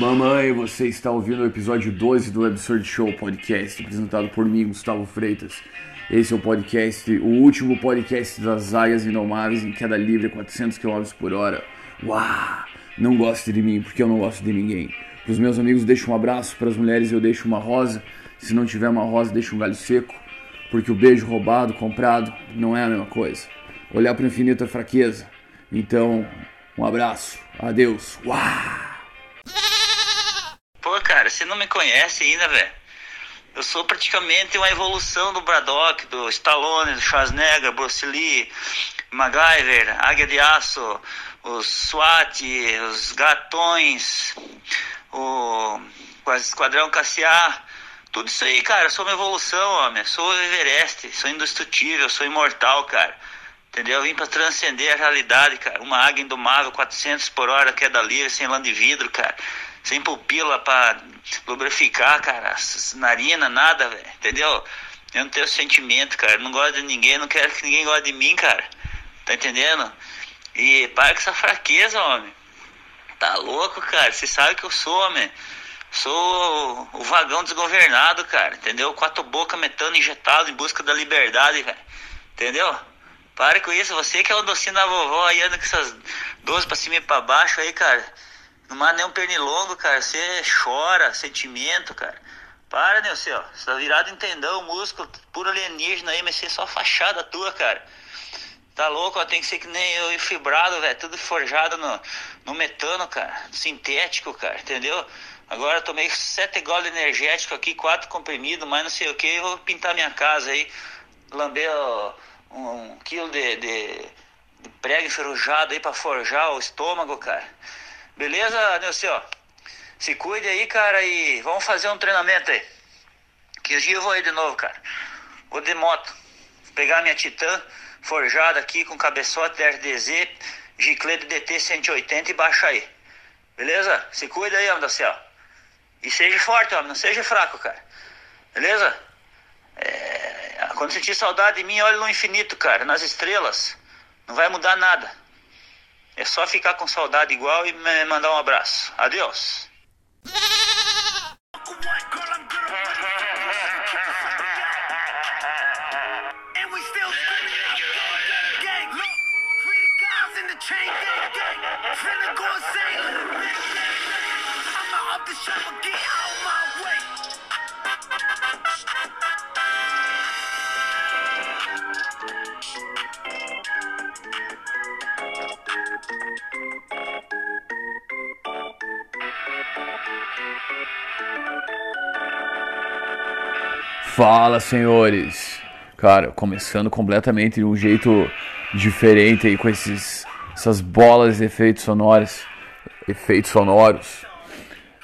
Mamãe, você está ouvindo o episódio 12 do Absurd Show Podcast, apresentado por mim, Gustavo Freitas. Esse é o podcast, o último podcast das águias indomáveis em queda livre a 400 km por hora. Uau! Não goste de mim, porque eu não gosto de ninguém. Para os meus amigos, deixo um abraço. Para as mulheres, eu deixo uma rosa. Se não tiver uma rosa, deixo um galho seco. Porque o beijo roubado, comprado, não é a mesma coisa. Olhar para o infinito é fraqueza. Então, um abraço. Adeus. Uau! Você não me conhece ainda, velho. Eu sou praticamente uma evolução do Braddock, do Stallone, do Schwarzenegger, Bruce Lee, MacGyver, Águia de Aço, os SWAT, os Gatões, o Esquadrão Cassiar. Tudo isso aí, cara. Eu sou uma evolução, homem. Eu sou Everest, sou indestrutível, sou imortal, cara. Entendeu? Eu vim pra transcender a realidade, cara. Uma águia indomável, 400 por hora, queda livre, sem lã de vidro, cara sem pupila pra lubrificar, cara, narina, nada, velho, entendeu? Eu não tenho sentimento, cara, não gosto de ninguém, não quero que ninguém goste de mim, cara, tá entendendo? E para com essa fraqueza, homem, tá louco, cara, você sabe que eu sou, homem, sou o vagão desgovernado, cara, entendeu? Quatro boca metano injetado em busca da liberdade, velho, entendeu? Pare com isso, você que é o docinho da vovó aí, anda com essas 12 pra cima e pra baixo aí, cara. Não manda nem um pernilongo, cara. Você chora, sentimento, cara. Para, né, você, ó. Você tá virado em tendão, músculo, puro alienígena aí, mas você é só fachada tua, cara. Tá louco, ó. Tem que ser que nem eu, fibrado, velho. Tudo forjado no, no metano, cara. Sintético, cara. Entendeu? Agora eu tomei sete goles energético aqui, quatro comprimidos, mais não sei o que. Vou pintar minha casa aí. Lamber ó, um, um, quilo de, de, de prego enferrujado aí pra forjar o estômago, cara. Beleza, Nilson? Se cuide aí, cara, e vamos fazer um treinamento aí. Que hoje eu vou aí de novo, cara. Vou de moto. Vou pegar minha Titan forjada aqui com cabeçote RDZ, giclê de DT 180 e baixa aí. Beleza? Se cuida aí, homem do céu. E seja forte, homem, não seja fraco, cara. Beleza? É... Quando sentir saudade de mim, olhe no infinito, cara, nas estrelas. Não vai mudar nada. É só ficar com saudade igual e mandar um abraço. Adeus. Fala, senhores! Cara, começando completamente de um jeito diferente aí com esses, essas bolas de efeitos sonoros, efeitos sonoros.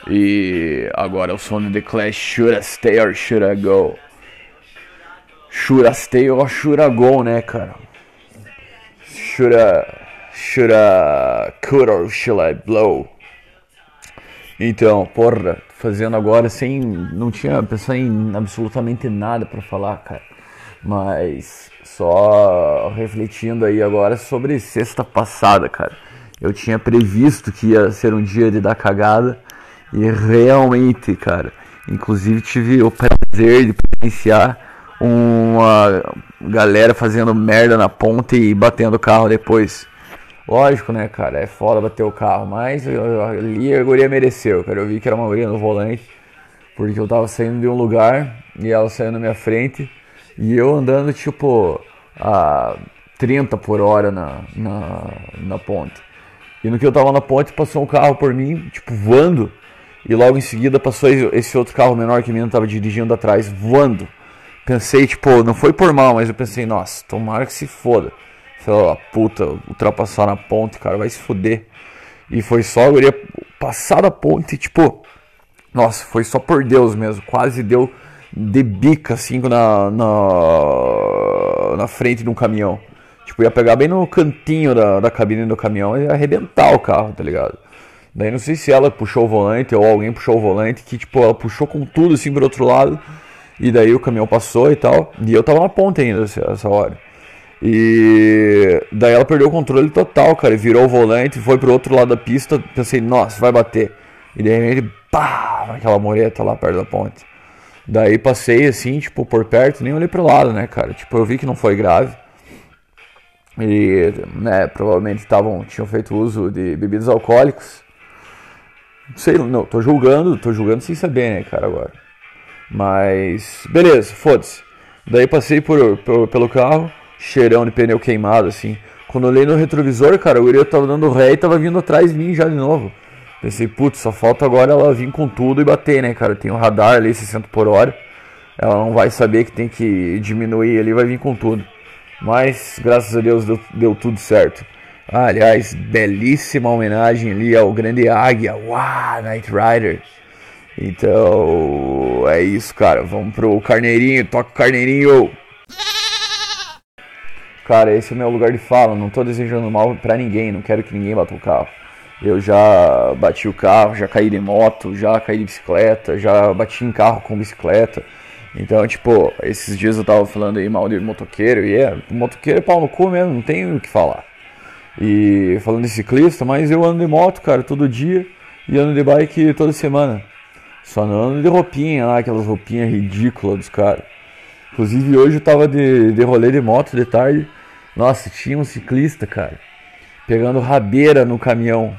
E agora o som de The Clash Should I Stay or Should I Go? Should I Stay or Should I Go, né, cara? Should I, should I cut or should I blow? Então, porra, fazendo agora sem. Não tinha pensado em absolutamente nada para falar, cara. Mas só refletindo aí agora sobre sexta passada, cara. Eu tinha previsto que ia ser um dia de dar cagada e realmente, cara. Inclusive tive o prazer de presenciar uma galera fazendo merda na ponte e batendo o carro depois. Lógico, né, cara? É foda bater o carro, mas ali a guria mereceu, cara. Eu vi que era uma guria no volante, porque eu tava saindo de um lugar e ela saiu na minha frente e eu andando tipo a 30 por hora na, na, na ponte. E no que eu tava na ponte passou um carro por mim, tipo, voando. E logo em seguida passou esse outro carro menor que a menina tava dirigindo atrás, voando. Pensei, tipo, não foi por mal, mas eu pensei, nossa, tomara que se foda lá, puta, ultrapassar na ponte, cara, vai se fuder. E foi só a guria passar da ponte, tipo, nossa, foi só por Deus mesmo, quase deu de bica assim na, na, na frente de um caminhão. Tipo, ia pegar bem no cantinho da, da cabine do caminhão e ia arrebentar o carro, tá ligado? Daí não sei se ela puxou o volante ou alguém puxou o volante, que tipo, ela puxou com tudo assim pro outro lado. E daí o caminhão passou e tal. E eu tava na ponta ainda essa hora. E daí ela perdeu o controle total, cara. Virou o volante, foi pro outro lado da pista. Pensei, nossa, vai bater. E de repente, pá, aquela moreta lá perto da ponte. Daí passei assim, tipo, por perto, nem olhei pro lado, né, cara? Tipo, eu vi que não foi grave. E, né, provavelmente estavam, tinham feito uso de bebidas alcoólicas. Sei, não, tô julgando, tô julgando sem saber, né, cara, agora. Mas, beleza, foda-se. Daí passei por, por, pelo carro, cheirão de pneu queimado, assim. Quando olhei no retrovisor, cara, o Uriel tava dando ré e tava vindo atrás de mim já de novo. Pensei, putz, só falta agora ela vir com tudo e bater, né, cara? Tem um radar ali, 60 por hora. Ela não vai saber que tem que diminuir ali, vai vir com tudo. Mas, graças a Deus, deu, deu tudo certo. Ah, aliás, belíssima homenagem ali ao grande Águia. Uau, Night Rider. Então, é isso, cara. Vamos pro Carneirinho. Toca o Carneirinho. Cara, esse é meu lugar de fala. Não tô desejando mal pra ninguém. Não quero que ninguém bata o carro. Eu já bati o carro, já caí de moto, já caí de bicicleta, já bati em carro com bicicleta. Então, tipo, esses dias eu tava falando aí mal de motoqueiro, e é, motoqueiro é pau no cu mesmo, não tem o que falar. E falando de ciclista, mas eu ando de moto, cara, todo dia, e ando de bike toda semana. Só não ando de roupinha lá, aquelas roupinhas ridículas dos caras. Inclusive hoje eu tava de, de rolê de moto de tarde. Nossa, tinha um ciclista, cara, pegando rabeira no caminhão.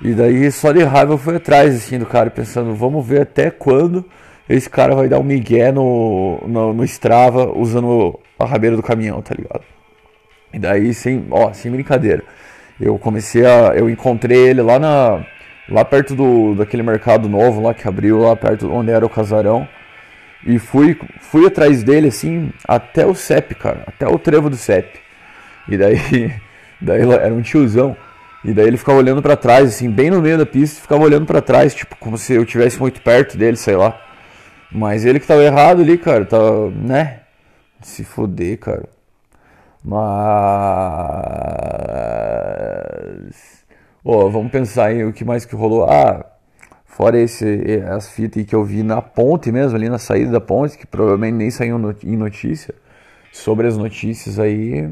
E daí só de raiva eu fui atrás assim do cara, pensando, vamos ver até quando esse cara vai dar um migué no, no, no Strava usando a rabeira do caminhão, tá ligado? E daí, sem, ó, sem brincadeira, eu comecei a. Eu encontrei ele lá na. Lá perto do, daquele mercado novo lá que abriu, lá perto onde era o casarão. E fui, fui atrás dele assim, até o CEP, cara, até o trevo do CEP. E daí, daí era um tiozão. E daí ele ficava olhando para trás, assim, bem no meio da pista, ficava olhando para trás, tipo, como se eu estivesse muito perto dele, sei lá. Mas ele que tava errado ali, cara, tava, né? Se foder, cara. Mas. Ó, oh, vamos pensar em o que mais que rolou. Ah, fora esse, as fitas que eu vi na ponte mesmo, ali na saída da ponte, que provavelmente nem saiu em notícia. Sobre as notícias aí.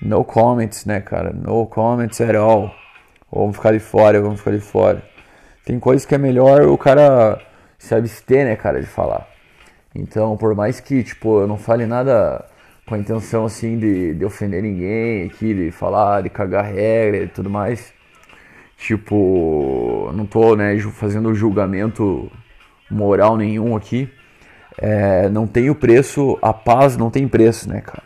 No comments, né, cara? No comments at all. Vamos ficar de fora, vamos ficar de fora. Tem coisas que é melhor o cara se abster, né, cara, de falar. Então, por mais que, tipo, eu não fale nada com a intenção, assim, de, de ofender ninguém aqui, de falar, de cagar regra e tudo mais, tipo, não tô, né, fazendo julgamento moral nenhum aqui. É, não tem o preço, a paz não tem preço, né, cara?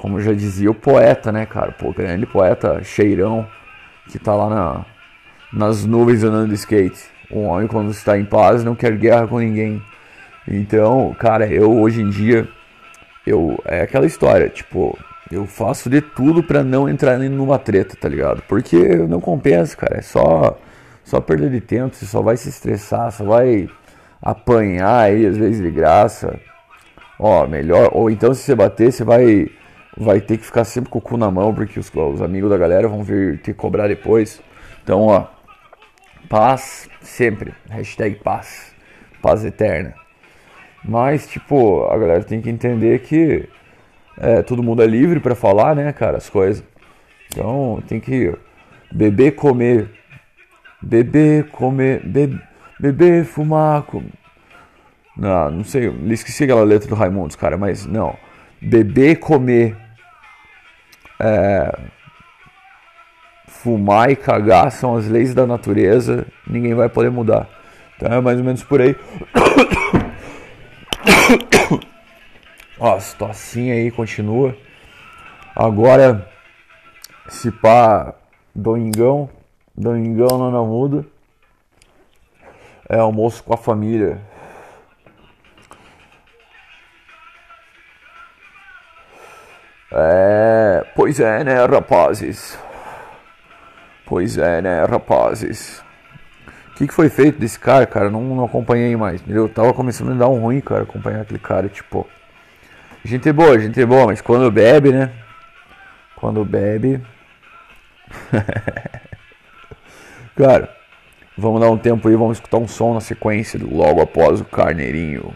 Como já dizia o poeta, né, cara? Pô, grande poeta cheirão que tá lá na, nas nuvens andando de skate. Um homem, quando está em paz, não quer guerra com ninguém. Então, cara, eu hoje em dia, eu é aquela história, tipo, eu faço de tudo para não entrar numa treta, tá ligado? Porque não compensa, cara, é só só perder de tempo, você só vai se estressar, só vai apanhar aí às vezes de graça. Ó, melhor, ou então se você bater, você vai vai ter que ficar sempre com o cu na mão, porque os, os amigos da galera vão vir te cobrar depois. Então, ó, Paz sempre. Hashtag paz. Paz eterna. Mas, tipo, a galera tem que entender que é, todo mundo é livre para falar, né, cara, as coisas. Então, tem que beber, comer. Beber, comer. Be, beber, fumar. Não, não sei. Esqueci aquela letra do Raimundos, cara, mas não. Beber, comer. É fumar e cagar são as leis da natureza, ninguém vai poder mudar. Então é mais ou menos por aí. Ó, a situação aí continua. Agora, se pá, domingão, domingão não muda. É almoço com a família. É, pois é, né, rapazes? Pois é, né, rapazes? O que, que foi feito desse cara, cara? Não, não acompanhei mais. Eu tava começando a dar um ruim, cara, acompanhar aquele cara, tipo. Gente é boa, gente é boa, mas quando bebe, né? Quando bebe. cara, vamos dar um tempo aí, vamos escutar um som na sequência logo após o carneirinho.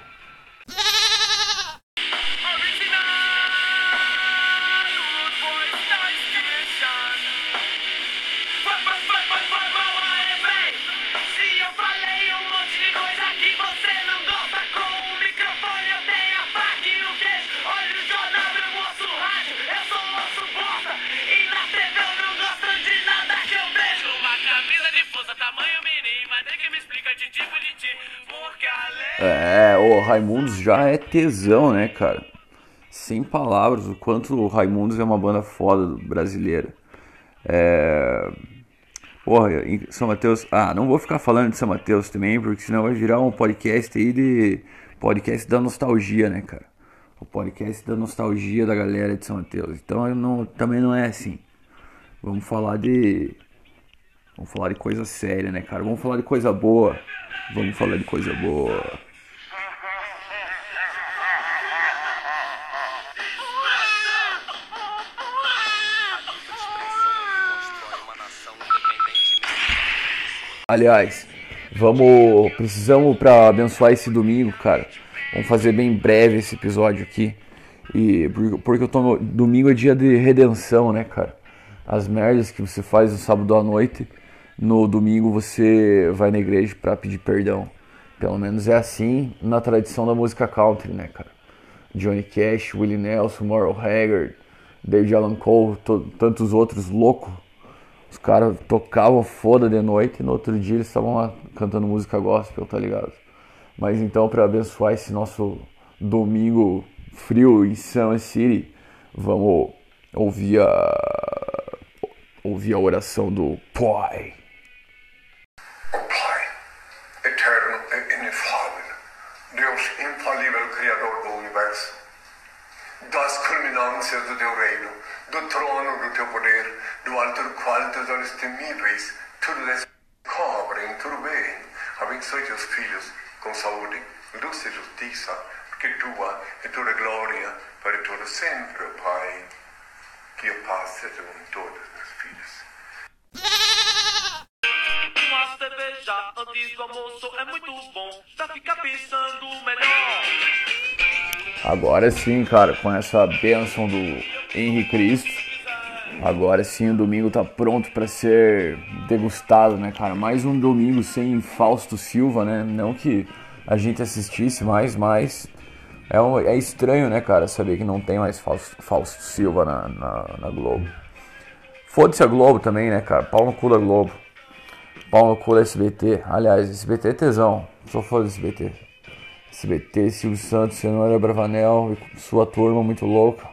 É, o Raimundos já é tesão, né, cara? Sem palavras, o quanto o Raimundos é uma banda foda brasileira. É. Porra, São Mateus. Ah, não vou ficar falando de São Mateus também, porque senão vai virar um podcast aí de. Podcast da nostalgia, né, cara? O podcast da nostalgia da galera de São Mateus. Então não, também não é assim. Vamos falar de. Vamos falar de coisa séria, né, cara? Vamos falar de coisa boa. Vamos falar de coisa boa. Aliás, vamos. Precisamos para abençoar esse domingo, cara. Vamos fazer bem breve esse episódio aqui. E porque eu tô domingo é dia de redenção, né, cara? As merdas que você faz no sábado à noite, no domingo você vai na igreja para pedir perdão. Pelo menos é assim na tradição da música country, né, cara? Johnny Cash, Willie Nelson, Moral Haggard, David Allan Cole, tantos outros loucos os caras tocavam foda de noite e no outro dia eles estavam lá cantando música gospel, tá ligado? Mas então, para abençoar esse nosso domingo frio em Sun City, vamos ouvir a, ouvir a oração do Pai. Culminâncias do teu reino, do trono do teu poder, do alto do qual teus olhos temíveis tudo descobrem, tudo bem. Abençoe teus filhos com saúde, luz e justiça, porque tua é toda glória para todo sempre, Pai. Que a paz seja com todas as filhas. Uma cerveja antes do almoço é muito bom pra ficar pensando melhor. Agora sim, cara, com essa bênção do Henrique Cristo Agora sim o domingo tá pronto para ser degustado, né, cara? Mais um domingo sem Fausto Silva, né? Não que a gente assistisse mais, mas é, um, é estranho, né, cara, saber que não tem mais Fausto, Fausto Silva na, na, na Globo. Foda-se a Globo também, né, cara? Pau no cu da Globo. Pau no cu da SBT. Aliás, SBT é tesão. Sou do SBT. SBT, Silvio Santos, Senhora Bravanel e sua turma muito louca.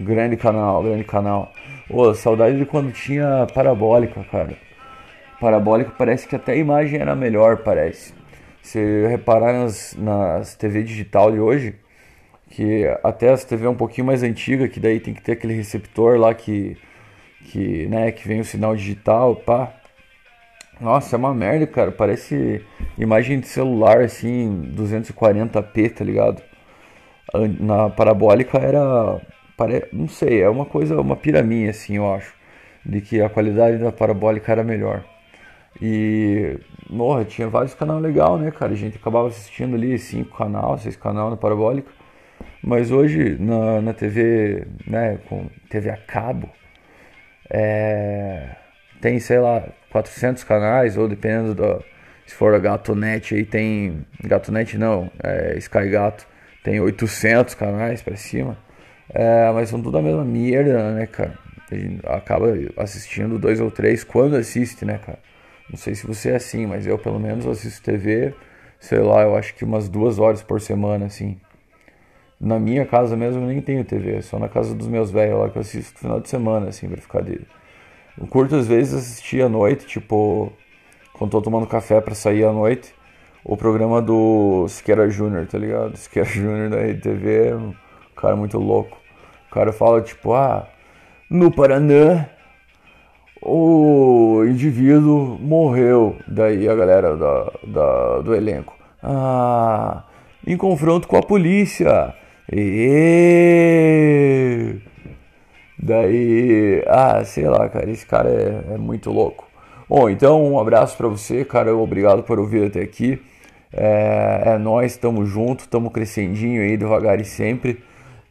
Grande canal, grande canal. Ô, saudade de quando tinha parabólica, cara. Parabólica parece que até a imagem era melhor, parece. Se reparar nas, nas TV digital de hoje, que até as TV um pouquinho mais antiga, que daí tem que ter aquele receptor lá que, que, né, que vem o sinal digital, pá. Nossa, é uma merda, cara. Parece imagem de celular, assim, 240p, tá ligado? Na parabólica era Pare... Não sei, é uma coisa, uma piraminha assim, eu acho. De que a qualidade da parabólica era melhor. E, morra, tinha vários canais legais, né, cara? A gente acabava assistindo ali cinco canais, seis canais na parabólica. Mas hoje, na, na TV, né, com TV a cabo, é, tem, sei lá, 400 canais, ou dependendo do. Se for a Gatonet aí tem. Gatonet não, é Sky Gato, tem 800 canais para cima. É, mas são tudo a mesma merda, né, cara? A gente acaba assistindo dois ou três quando assiste, né, cara? Não sei se você é assim, mas eu pelo menos assisto TV, sei lá, eu acho que umas duas horas por semana, assim. Na minha casa mesmo eu nem tenho TV, é só na casa dos meus velhos lá que eu assisto no final de semana, assim, pra ficar de. Eu curto às vezes assistir à noite, tipo, quando tô tomando café pra sair à noite, o programa do Siqueira Júnior, tá ligado? Siqueira Júnior da Rede TV cara muito louco. O cara fala tipo, ah, no Paraná o indivíduo morreu. Daí a galera da, da, do elenco. Ah, em confronto com a polícia. E... Daí, ah, sei lá, cara, esse cara é, é muito louco. Bom, então um abraço para você, cara, obrigado por ouvir até aqui. É, é nós, estamos juntos, estamos crescendinho aí devagar e sempre.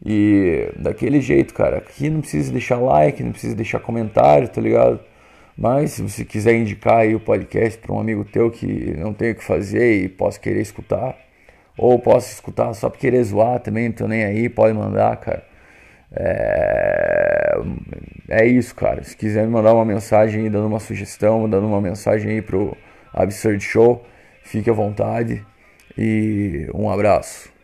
E daquele jeito, cara. Aqui não precisa deixar like, não precisa deixar comentário, tá ligado? Mas se você quiser indicar aí o podcast para um amigo teu que não tem o que fazer e possa querer escutar, ou possa escutar só para querer zoar também, não tô nem aí, pode mandar, cara. É... é isso, cara. Se quiser me mandar uma mensagem aí, dando uma sugestão, dando uma mensagem aí pro Absurd Show, fique à vontade. E um abraço.